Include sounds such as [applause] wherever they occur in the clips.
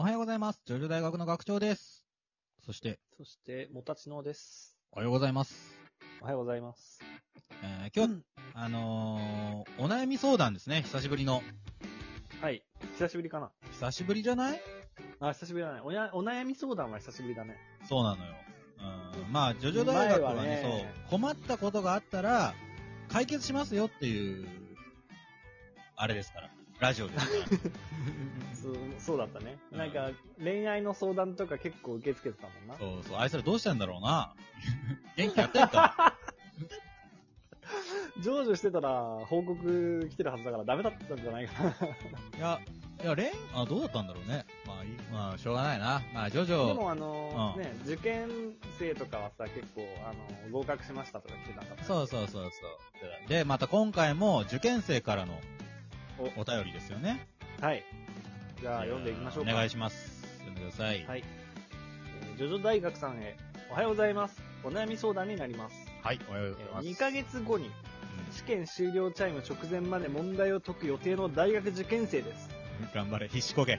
おはようございます。ジョジョ大学の学長です。そして、そして、もたちのです。おはようございます。おはようございます。えー今日、あのー、お悩み相談ですね。久しぶりの。はい。久しぶりかな久しぶりじゃない？あ、久しぶりだね。おやお悩み相談は久しぶりだね。そうなのよ。うん。まあ、ジョジョ大学はね、前はねそう、困ったことがあったら、解決しますよっていう、あれですから。ラジオですから。[laughs] そうそうだったね。うんなんか、恋愛の相談とか結構受け付けてたもんな。そうそう、あいつらどうしたんだろうな。[laughs] 元気やってんか [laughs] 成就してたら報告来てるはずだからダメだったんじゃないかな。いや、いや、レン、あ、どうだったんだろうね。まあ、いいまあ、しょうがないな。まあ、ジョジョ。でもあのうんね、受験生とかはさ、結構、あの、合格しましたとか来てなかった。そうそうそうそう。で、また今回も受験生からのお便りですよね。はい。じゃあ読んでいきましょうか。お願いします。読んでください。はい。えージョジョ大学さんへ、おはようございます。お悩み相談になります。はい、おはようございます。2ヶ月後に試験終了チャイム直前まで問題を解く予定の大学受験生です。うん頑張れ、必死こけ。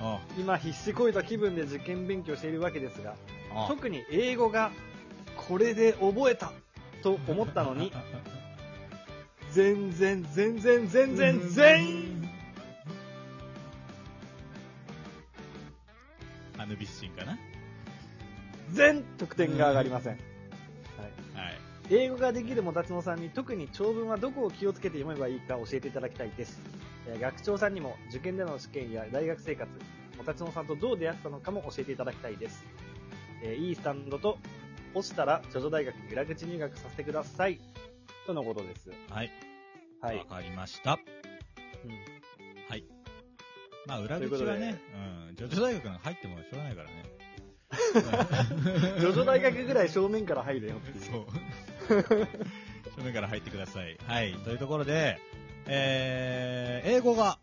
おう今必死こいた気分で受験勉強しているわけですが、おう特に英語がこれで覚えたと思ったのに、[laughs] 全然全然全然全員アヌビス神かな？全得点が上がりません。はいはい。英語ができるもたちのさんに特に長文はどこを気をつけて読めばいいか教えていただきたいです。えー学長さんにも受験での試験や大学生活、もたちのさんとどう出会ったのかも教えていただきたいです。えーいいスタンドと、落ちたら、ジョジョ大学に裏口入学させてください。とのことです。はい。はいわ。かりました。うんはい。まあ、裏口はね、うん、ジョジョ大学なんか入ってもしょうがないからね。[laughs] ジョジョ大学ぐらい正面から入れよって。そう。[laughs] 正面から入ってください。はい。というところで、えー、英語が、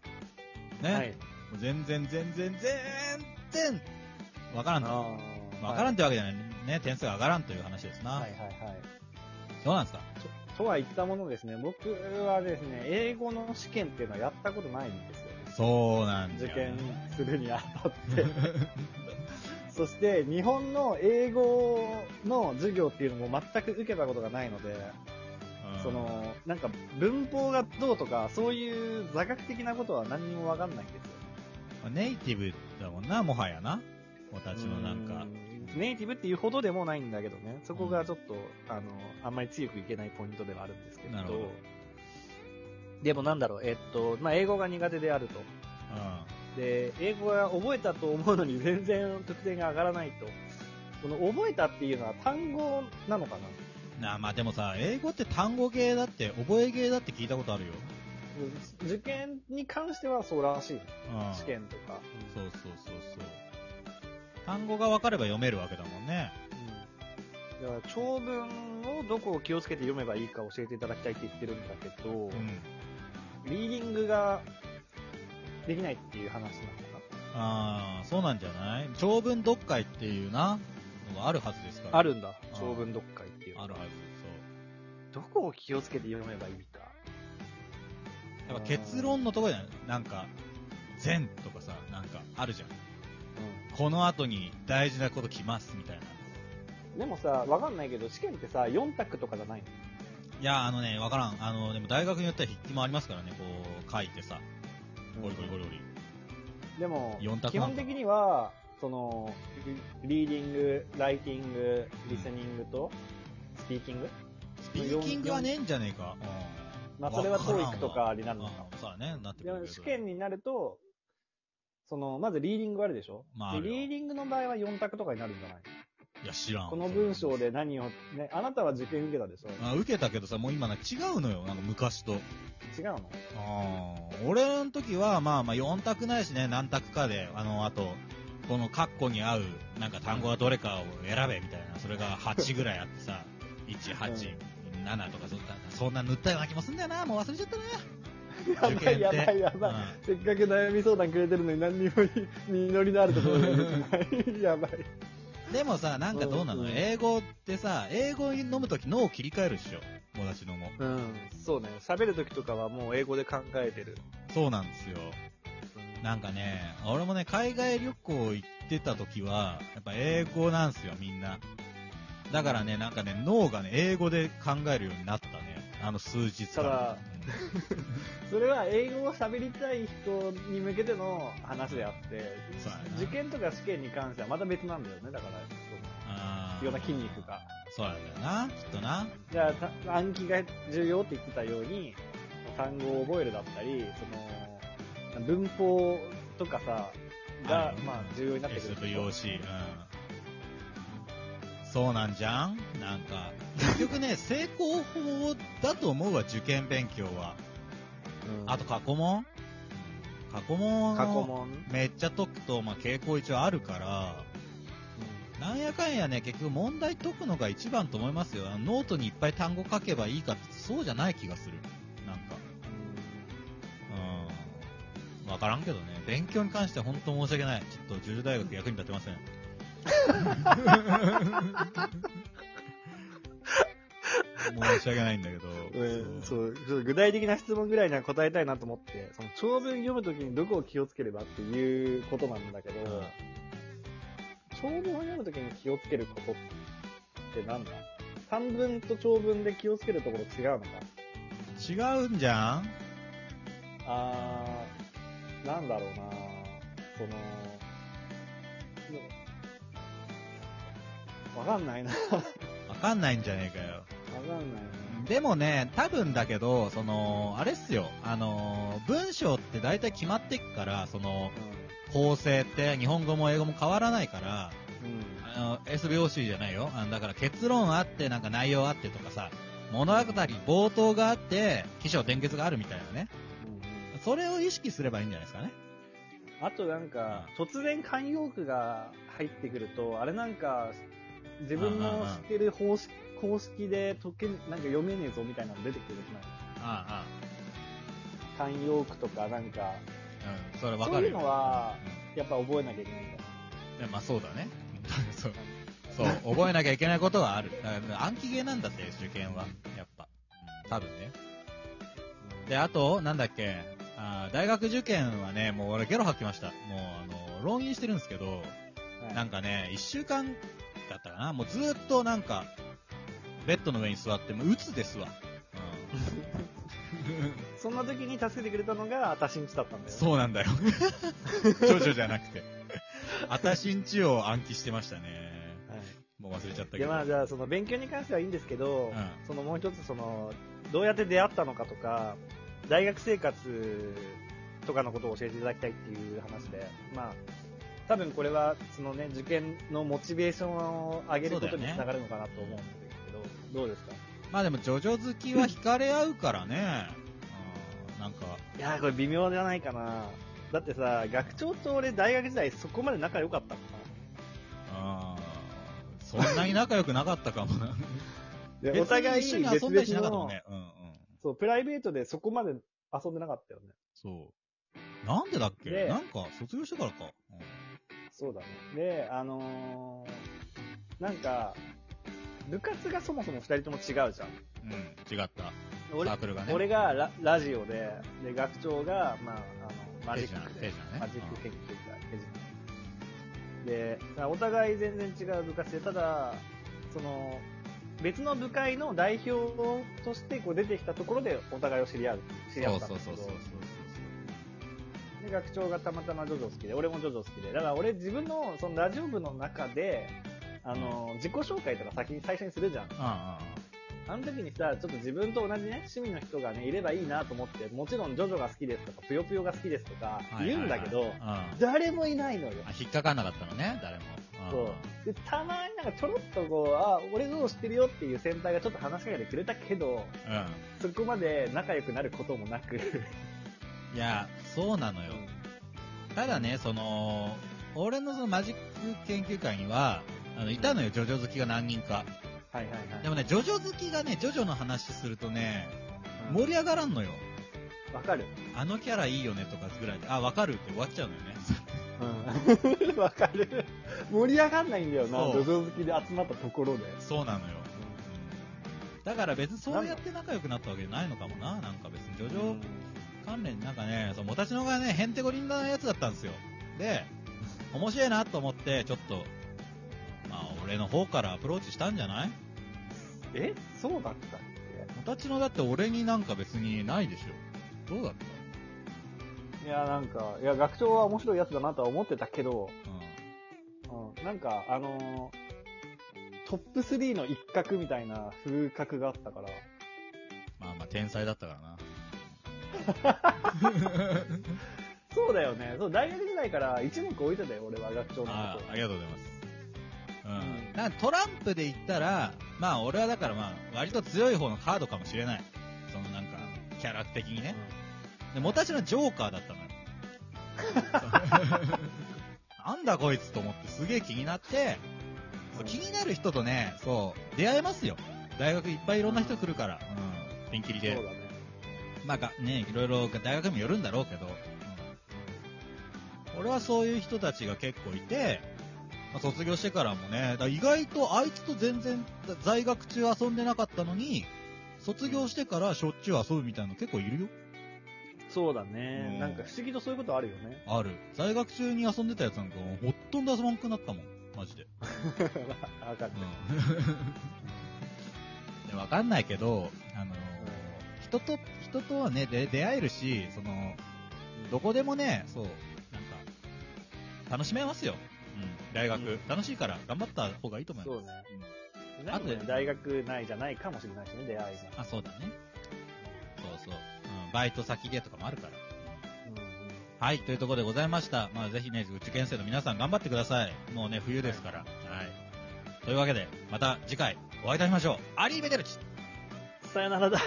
ね、はい。全然全然全然、わからんわからんってわけじゃない。ね、点数が上がらんという話ですな。はいはいはい。どうなんですかとは言ったものですね、僕はですね、英語の試験っていうのはやったことないんですよ。そうなんだ受よ、ね。験するにあたって。[laughs] そして、日本の英語の授業っていうのも全く受けたことがないので、うんその、なんか文法がどうとか、そういう座学的なことは何にもわかんないんですよ。まあネイティブだもんな、もはやな。子たちのなんかう。んネイティブっていうほどでもないんだけどね、そこがちょっと、あの、あんまり強くいけないポイントではあるんですけど。どでもなんだろう、えっと、まあ、英語が苦手であると。うで、英語が覚えたと思うのに全然得点が上がらないと。この覚えたっていうのは単語なのかな？ん。なあ、まあでもさ、英語って単語系だって、覚え系だって聞いたことあるよ。受験に関してはそうらしい。うん。試験とか。そうそうそうそう。単語が分かれば読めるわけだもんね。うんだから長文をどこを気をつけて読めばいいか教えていただきたいって言ってるんだけど、うん。リーディングができないっていう話なのかああ、そうなんじゃない？長文読解っていうな、のがあるはずですから。なあるんだ。うん長文読解っていうのが。あるはず。どこを気をつけて読めばいいか。そう。やっぱ結論のところじゃない？なんか、善とかさ、なんかあるじゃん。この後に大事なこと来ますみたいな。うん。でもさ、わかんないけど、試験ってさ、4択とかじゃないの？いや、あのね、わからん。あの、でも大学によっては筆記もありますからね、こう、書いてさ、ゴリゴリゴリゴリ。でも基本的には、その、リリーディング、ライティング、リスニングと、スピーキングスピーキングはねえんじゃねえか。うん。まあ、それはわからんわ TOEIC とかになるのか。うんそうだね、なってくる。試験になると、その、まずリーディングあるでしょ、まああるよ。でリーディングの場合は4択とかになるんじゃない？いや、知らん。この文章で何を、ね、あなたは受験受けたでしょあ受けたけどさ、もう今な違うのよ、なんか昔と。違うの？あー。俺の時は、まあまあ4択ないしね、何択かで、あの、あと、このカッコに合う、なんか単語がどれかを選べみたいな、それが8ぐらいあってさ、1、8、7とかそんな、そんな塗ったような気もすんだよな、もう忘れちゃったな。やばいやばいやばい。せっかく悩み相談くれてるのに何にも実りのあるところない。やばい。でもさ、なんかどうなの、うん英語ってさ、英語に飲むとき脳を切り替えるっしょ？友達のも。うん。そうね。喋るときとかはもう英語で考えてる。そうなんですよ。なんかね、俺もね、海外旅行行ってた時は、やっぱ英語なんすよ、みんな。だからね、なんかね、脳がね、英語で考えるようになったね。あの数日間。ただ [laughs] それは英語を喋りたい人に向けての話であって受験とか試験に関してはまた別なんだよね、だから、あ必要な筋肉が。そうなんだよな、きっとな。じゃあた、暗記が重要って言ってたように、単語を覚えるだったり、その、文法とかさ、が、まあ、重要になってくる用紙、うん。そうなんじゃん？なんか、結局ね、成功法だと思うわ、受験勉強は。うんあと過去問？過去問過去問。めっちゃ解くと、まあ、傾向一応あるから、なんやかんやね、結局問題解くのが一番と思いますよ。ノートにいっぱい単語書けばいいかって、そうじゃない気がする。なんか。うん。わからんけどね。勉強に関しては本当申し訳ない。ちょっと、ジュジュ大学役に立てません。申し訳ないんだけど。うん、そう、ちょっと具体的な質問ぐらいには答えたいなと思って、その長文読むときにどこを気をつければっていうことなんだけど、うん。長文を読むときに気をつけることってなんだ？短文と長文で気をつけるところ違うのか？違うんじゃん？あー、なんだろうなその、わかんないな。わわかんないんじゃねえかよ。かんないな。でもね、多分だけど、その、あれっすよ。あの、文章って大体決まってっから、その、構成って日本語も英語も変わらないから、うん。あの、S 拍子じゃないよ。あのだから結論あって、なんか内容あってとかさ、物語、冒頭があって、起承転結があるみたいなね。うんそれを意識すればいいんじゃないですかね。あとなんか、突然慣用句が入ってくると、あれなんか、自分の知ってる方式公式で解け、なんか読めねえぞみたいなの出てくるじあゃない慣用句とかなんか、あ、ああ。うん、それわかるよ。そういうのは、やっぱ覚えなきゃいけないんだよ。いやまあそうだね。[laughs] そう。そう、覚えなきゃいけないことはある。だから暗記ゲーなんだって、受験は。やっぱ。うん多分ね。で、あと、なんだっけ、あー大学受験はね、もう俺ゲロ吐きました。もう、あの、浪人してるんですけど、はいなんかね、一週間だったかな、もうずーっとなんか、ベッドの上に座って、もう鬱ですわ。うんそんな時に助けてくれたのが、あたしんちだったんだよ。そうなんだよ。ジョジョじゃなくて。あたしんちを暗記してましたね。はいもう忘れちゃったけで、ど。まあじゃあ、その勉強に関してはいいんですけど、うんそのもう一つ、その、どうやって出会ったのかとか、大学生活とかのことを教えていただきたいっていう話で、まあ、多分これは、そのね、受験のモチベーションを上げることにつながるのかなと思うんですけど、どうですか？まあでも、ジョジョ好きは惹かれ合うからね。うん、なんか、いやー、これ微妙じゃないかな。だってさ、学長と俺大学時代そこまで仲良かったのかあーそんなに仲良くなかったかも [laughs] な。お互い一緒に別遊んだりしなかったもんね。うんうん。そう、プライベートでそこまで遊んでなかったよね。そう。なんでだっけ？でなんか、卒業してからか。うんそうだね。で、あのー、なんか、部活がそもそも二人とも違うじゃん。うん、違った。サ俺ークルがね。俺がララジオで、で、学長が、まあ、あの、マジックで手品ね、マジック研究会、手品で、お互い全然違う部活で、ただ、その、別の部会の代表としてこう出てきたところでお互いを知り合う、知り合ったんそうそうだけどそうそうそう。で、学長がたまたまジョジョ好きで、俺もジョジョ好きで。だから俺自分のそのラジオ部の中で、あの、自己紹介とか先に最初にするじゃん。ああの時にさ、ちょっと自分と同じね、趣味の人がね、いればいいなと思って、もちろんジョジョが好きですとか、ぷよぷよが好きですとかあ、言うんだけど、誰もいないのよ。あ引っかかんなかったのね、誰も。うんそう。で、たまになんかちょろっとこう、あ、俺どう知ってるよっていう先輩がちょっと話しかけてくれたけど、うん。そこまで仲良くなることもなく。いや、そうなのよ。ただね、その、俺のそのマジック研究会には、あの、いたのよ、ジョジョ好きが何人か。はいはいはい。でもね、ジョジョ好きがね、ジョジョの話するとね、うん盛り上がらんのよ。わかる。あのキャラいいよねとかぐらいで、あ、わかるって終わっちゃうのよね。うん。[laughs] わかる。盛り上がんないんだよな、そう土壌好きで集まったところで。そうなのよ。だから別にそうやって仲良くなったわけじゃないのかもな。なんか別にジョジョ関連、なんかね、そう、もたちのがね、へんてこりんなやつだったんですよ。で、面白いなと思って、ちょっと、まあ、俺の方からアプローチしたんじゃない？え？そうだったっもたちのだって俺になんか別にないでしょ。どうだった？けいや、なんか、いや、学長は面白いやつだなとは思ってたけど、ううん、なんか、あのートップ3の一角みたいな風格があったから、ん。まあまあ、天才だったからな。そうだよね。そう、大学時代から一目置いてたよ、俺は学長のあこありがとうございます。うん。うんなんかトランプで言ったら、まあ俺はだからまあ、割と強い方のカードかもしれない。そのなんか、キャラ的にと。ね。で、もたちのジョーカーだったのよ。[laughs] なんだこいつと思ってすげえ気になって、そう気になる人とね、そう、出会えますよ。大学いっぱいいろんな人来るから。うん。ピンキリでそう。だね。まあが、ね、いろいろ大学にもよるんだろうけど、うん俺はそういう人たちが結構いて、まあ卒業してからもね、意外とあいつと全然だ在学中遊んでなかったのに、卒業してからしょっちゅう遊ぶみたいなの結構いるよ。そうだね、うんなんか不思議とそういうことあるよね。ある。在学中に遊んでたやつなんかもうほとんど遊ばんくなったもん。マジで。[laughs] わかる。うん。[laughs] でわかんないけど、あのー人と、人とはね、で出会えるし、その、どこでもね、そう、なんか、楽しめますよ。うん、大学、うん楽しいから頑張った方がいいと思います。そうね。うんあと大学内じゃないかもしれないしね、出会いが。あ、そうだね。そうそう。うん、バイト先でとかもあるから。うんうんはい、というところでございました。まあ、ぜひね、受験生の皆さん頑張ってください。もうね、冬ですから。はい。というわけで、また次回お会いいたしましょう。アリーベデルチさよならだ。